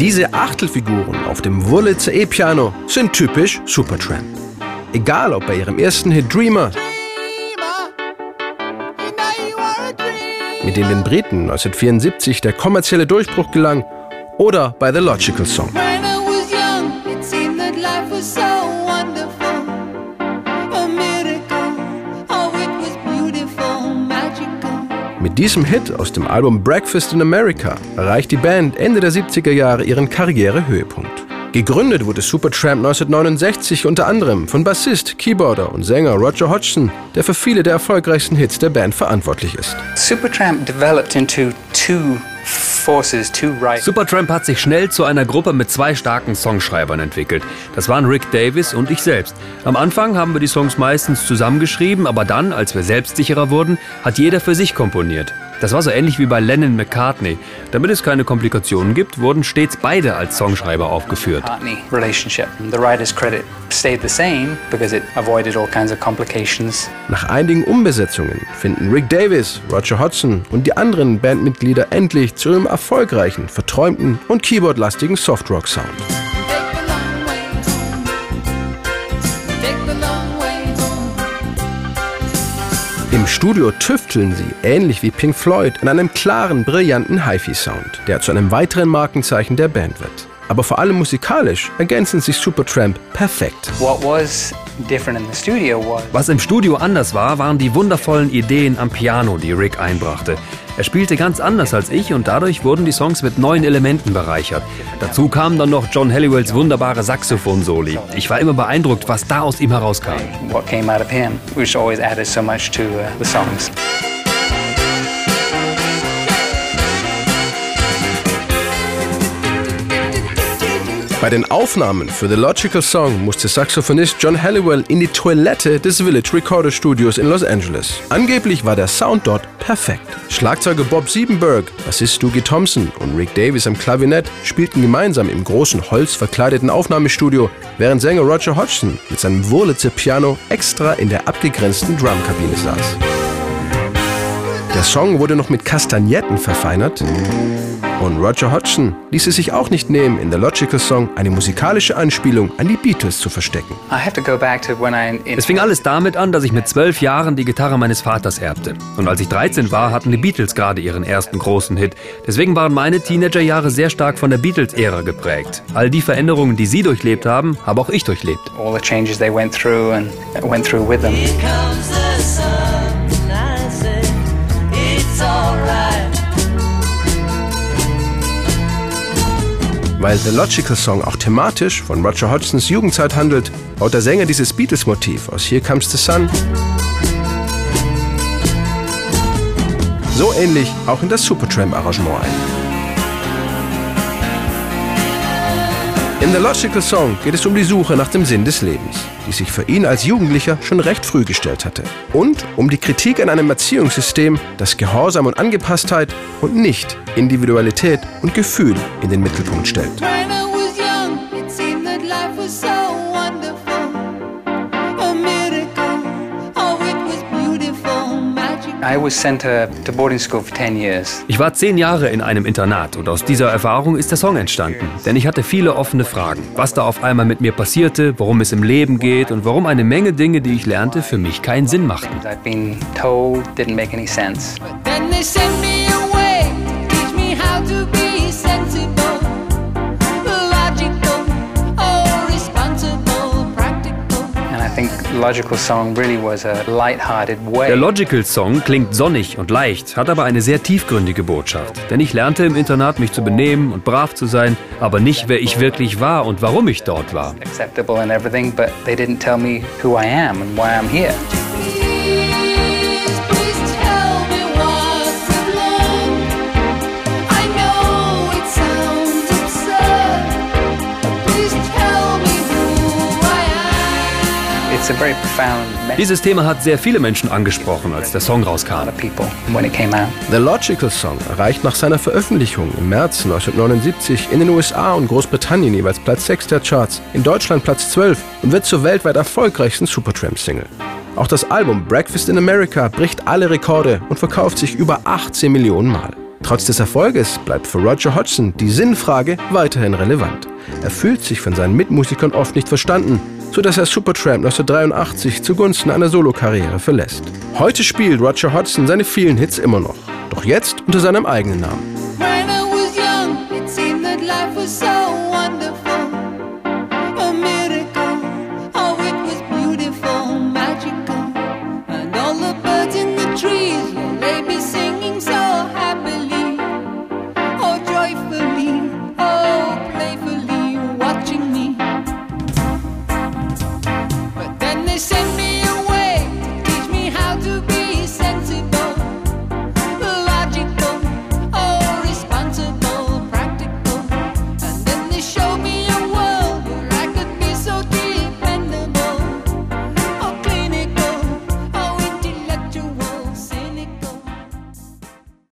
Diese Achtelfiguren auf dem Wurlitzer E-Piano sind typisch Supertramp. Egal ob bei ihrem ersten Hit Dreamer, mit dem den Briten 1974 der kommerzielle Durchbruch gelang, oder bei The Logical Song. Mit diesem Hit aus dem Album Breakfast in America erreicht die Band Ende der 70er Jahre ihren Karrierehöhepunkt. Gegründet wurde Supertramp 1969 unter anderem von Bassist, Keyboarder und Sänger Roger Hodgson, der für viele der erfolgreichsten Hits der Band verantwortlich ist. Supertramp developed into two Supertramp hat sich schnell zu einer Gruppe mit zwei starken Songschreibern entwickelt. Das waren Rick Davis und ich selbst. Am Anfang haben wir die Songs meistens zusammengeschrieben, aber dann, als wir selbstsicherer wurden, hat jeder für sich komponiert. Das war so ähnlich wie bei Lennon McCartney. Damit es keine Komplikationen gibt, wurden stets beide als Songschreiber aufgeführt. Nach einigen Umbesetzungen finden Rick Davis, Roger Hodgson und die anderen Bandmitglieder endlich zu ihrem erfolgreichen, verträumten und keyboardlastigen Softrock-Sound. Im Studio tüfteln sie, ähnlich wie Pink Floyd, an einem klaren, brillanten HiFi-Sound, der zu einem weiteren Markenzeichen der Band wird. Aber vor allem musikalisch ergänzen sich Supertramp perfekt. Was im Studio anders war, waren die wundervollen Ideen am Piano, die Rick einbrachte. Er spielte ganz anders als ich und dadurch wurden die Songs mit neuen Elementen bereichert. Dazu kamen dann noch John Halliwells wunderbare Saxophon-Soli. Ich war immer beeindruckt, was da aus ihm herauskam. What came out of him, which always added so much to uh, the songs. Bei den Aufnahmen für The Logical Song musste Saxophonist John Halliwell in die Toilette des Village Recorder Studios in Los Angeles. Angeblich war der Sound dort perfekt. Schlagzeuger Bob Siebenberg, Bassist Doogie Thompson und Rick Davis am Klavinett spielten gemeinsam im großen holzverkleideten Aufnahmestudio, während Sänger Roger Hodgson mit seinem Wurlitzer Piano extra in der abgegrenzten Drumkabine saß. Der Song wurde noch mit Kastagnetten verfeinert und Roger Hodgson ließ es sich auch nicht nehmen, in The Logical Song eine musikalische Anspielung an die Beatles zu verstecken. Es fing alles damit an, dass ich mit zwölf Jahren die Gitarre meines Vaters erbte. Und als ich 13 war, hatten die Beatles gerade ihren ersten großen Hit. Deswegen waren meine Teenagerjahre sehr stark von der Beatles-Ära geprägt. All die Veränderungen, die sie durchlebt haben, habe auch ich durchlebt. All the changes they went through and went through with them. Weil The Logical Song auch thematisch von Roger Hodgsons Jugendzeit handelt, baut der Sänger dieses Beatles-Motiv aus Here Comes the Sun so ähnlich auch in das Supertramp-Arrangement ein. In The Logical Song geht es um die Suche nach dem Sinn des Lebens, die sich für ihn als Jugendlicher schon recht früh gestellt hatte. Und um die Kritik an einem Erziehungssystem, das Gehorsam und Angepasstheit und nicht Individualität und Gefühl in den Mittelpunkt stellt. Ich war zehn Jahre in einem Internat und aus dieser Erfahrung ist der Song entstanden. Denn ich hatte viele offene Fragen. Was da auf einmal mit mir passierte, worum es im Leben geht und warum eine Menge Dinge, die ich lernte, für mich keinen Sinn machten. Der Logical Song klingt sonnig und leicht, hat aber eine sehr tiefgründige Botschaft. Denn ich lernte im Internat mich zu benehmen und brav zu sein, aber nicht wer ich wirklich war und warum ich dort war. Dieses Thema hat sehr viele Menschen angesprochen, als der Song rauskam. The Logical Song erreicht nach seiner Veröffentlichung im März 1979 in den USA und Großbritannien jeweils Platz 6 der Charts, in Deutschland Platz 12 und wird zur weltweit erfolgreichsten Supertramp-Single. Auch das Album Breakfast in America bricht alle Rekorde und verkauft sich über 18 Millionen Mal. Trotz des Erfolges bleibt für Roger Hodgson die Sinnfrage weiterhin relevant. Er fühlt sich von seinen Mitmusikern oft nicht verstanden, sodass er Supertramp 1983 zugunsten einer Solokarriere verlässt. Heute spielt Roger Hodgson seine vielen Hits immer noch, doch jetzt unter seinem eigenen Namen.